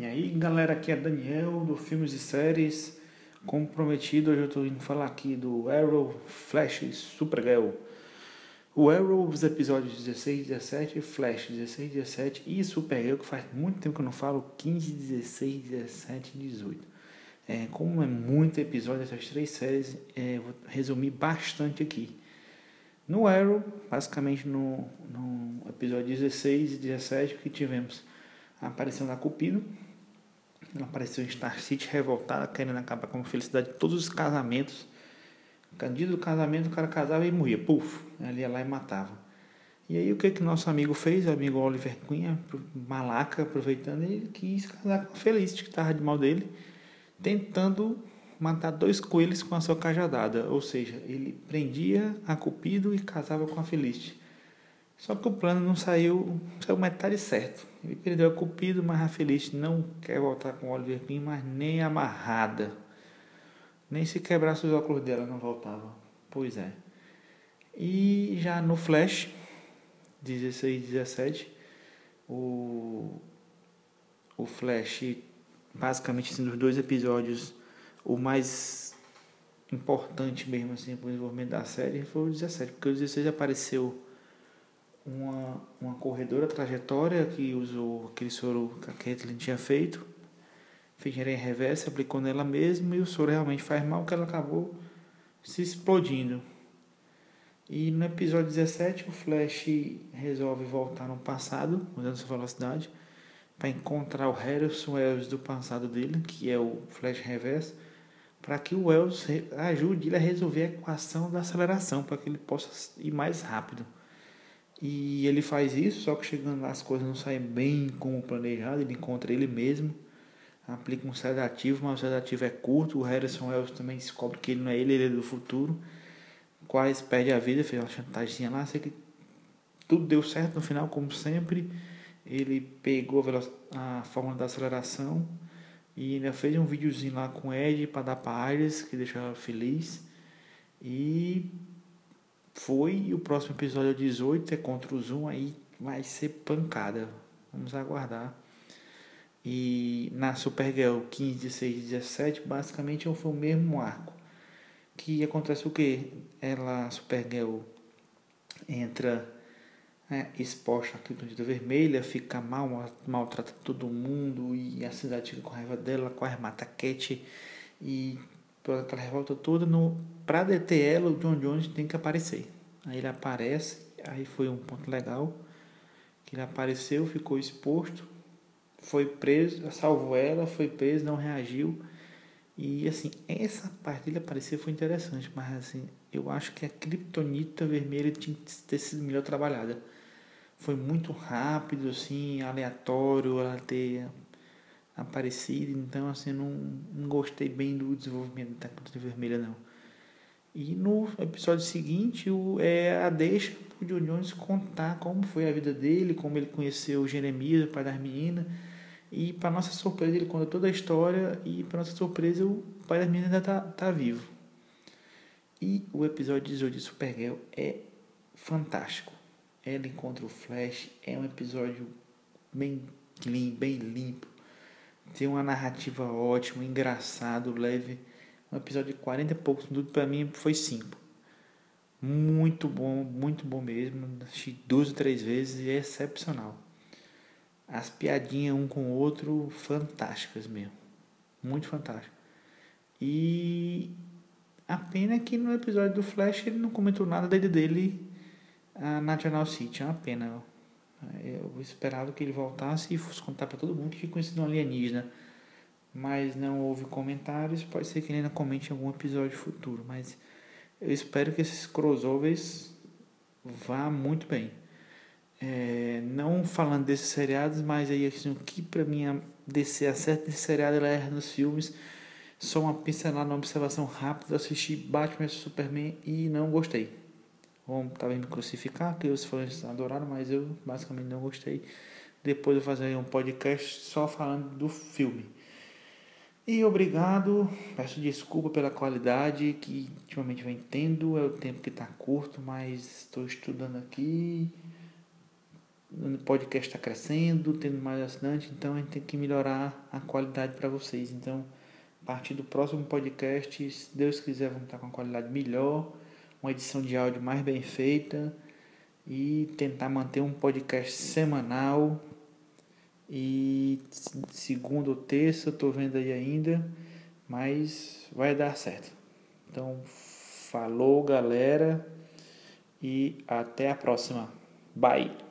E aí galera, aqui é Daniel do Filmes e Séries. Como prometido, hoje eu estou indo falar aqui do Arrow, Flash e Supergirl. O Arrow, os episódios 16, 17, Flash 16, 17 e Supergirl, que faz muito tempo que eu não falo, 15, 16, 17 e 18. É, como é muito episódio dessas três séries, é, vou resumir bastante aqui. No Arrow, basicamente no, no episódio 16 e 17, que tivemos a aparição da Cupido, ela apareceu em Star City revoltada, querendo acabar com a felicidade de todos os casamentos. Dia do casamento, o cara casava e morria. Puf! Ele ia lá e matava. E aí, o que que nosso amigo fez? O amigo Oliver Cunha, malaca, aproveitando, ele quis casar com a Felicity, que estava de mal dele, tentando matar dois coelhos com a sua cajadada. Ou seja, ele prendia a Cupido e casava com a Felicity. Só que o plano não saiu, saiu metade certo. Ele perdeu a Cupido, mas a Feliz não quer voltar com o Oliver Queen, mas nem amarrada. Nem se quebrasse os óculos dela não voltava. Pois é. E já no Flash, 16 e 17, o, o Flash, basicamente assim, dos dois episódios, o mais importante mesmo assim para o desenvolvimento da série foi o 17, porque o 16 apareceu uma, uma corredora trajetória que usou aquele soro que a Kathleen tinha feito, fez em reversa, aplicou nela mesma e o soro realmente faz mal que ela acabou se explodindo. E no episódio 17 o Flash resolve voltar no passado, mudando sua velocidade, para encontrar o Harrison Wells do passado dele, que é o Flash Reverso, para que o Wells ajude ele a resolver a equação da aceleração, para que ele possa ir mais rápido. E ele faz isso, só que chegando lá as coisas não saem bem como planejado, ele encontra ele mesmo, aplica um sedativo, mas o sedativo é curto, o Harrison Wells também descobre que ele não é ele, ele é do futuro, quase perde a vida, fez uma chantagem lá, sei que tudo deu certo no final, como sempre, ele pegou a, a fórmula da aceleração e ainda fez um videozinho lá com o Ed para dar para Iris, que deixou ela feliz, e foi e o próximo episódio é 18 é contra o Zoom, aí vai ser pancada. Vamos aguardar. E na Supergirl 15, 16 e 17, basicamente foi o mesmo arco. Que acontece o que? Ela, Supergirl, entra né, exposta à criptonita vermelha, fica mal, maltrata todo mundo e a cidade fica com raiva dela, quase mata a Cat e toda aquela revolta toda, pra deter ela, o John Jones tem que aparecer. Aí ele aparece, aí foi um ponto legal, que ele apareceu, ficou exposto, foi preso, salvou ela, foi preso, não reagiu. E assim, essa parte dele aparecer foi interessante, mas assim, eu acho que a criptonita vermelha tinha que ter sido melhor trabalhada. Foi muito rápido, assim, aleatório ela ter aparecido, então assim, não, não gostei bem do desenvolvimento da criptonita vermelha não. E no episódio seguinte o, é a deixa o John Jones contar como foi a vida dele, como ele conheceu Jeremias, o pai das meninas. E para nossa surpresa ele conta toda a história e para nossa surpresa o pai das meninas ainda tá, tá vivo. E o episódio 18 de Supergirl é fantástico. Ela encontra o Flash, é um episódio bem clean, bem limpo. Tem uma narrativa ótima, engraçado, leve um episódio de 40 e poucos minutos, para mim foi 5. Muito bom, muito bom mesmo. Assisti duas ou três vezes e é excepcional. As piadinhas um com o outro, fantásticas mesmo. Muito fantástico. E a pena é que no episódio do Flash ele não comentou nada da ida dele na National City. É uma pena. Eu esperava que ele voltasse e fosse contar para todo mundo que tinha conhecido um alienígena mas não houve comentários. Pode ser que ele ainda comente em algum episódio futuro, mas eu espero que esses crossovers vá muito bem. É, não falando desses seriados, mas aí assim, o que para mim DC acerta nesse seriado ela erra nos filmes. Só uma pincelada, uma observação rápida. Assisti Batman vs Superman e não gostei. Vão talvez me crucificar, que os fãs adoraram, mas eu basicamente não gostei. Depois eu fazer um podcast só falando do filme. E obrigado, peço desculpa pela qualidade que ultimamente vem tendo, é o tempo que está curto, mas estou estudando aqui, o podcast está crescendo, tendo mais assinantes, então a gente tem que melhorar a qualidade para vocês. Então, a partir do próximo podcast, se Deus quiser, vamos estar com uma qualidade melhor, uma edição de áudio mais bem feita e tentar manter um podcast semanal. E segunda ou terça, estou vendo aí ainda, mas vai dar certo. Então, falou galera e até a próxima. Bye!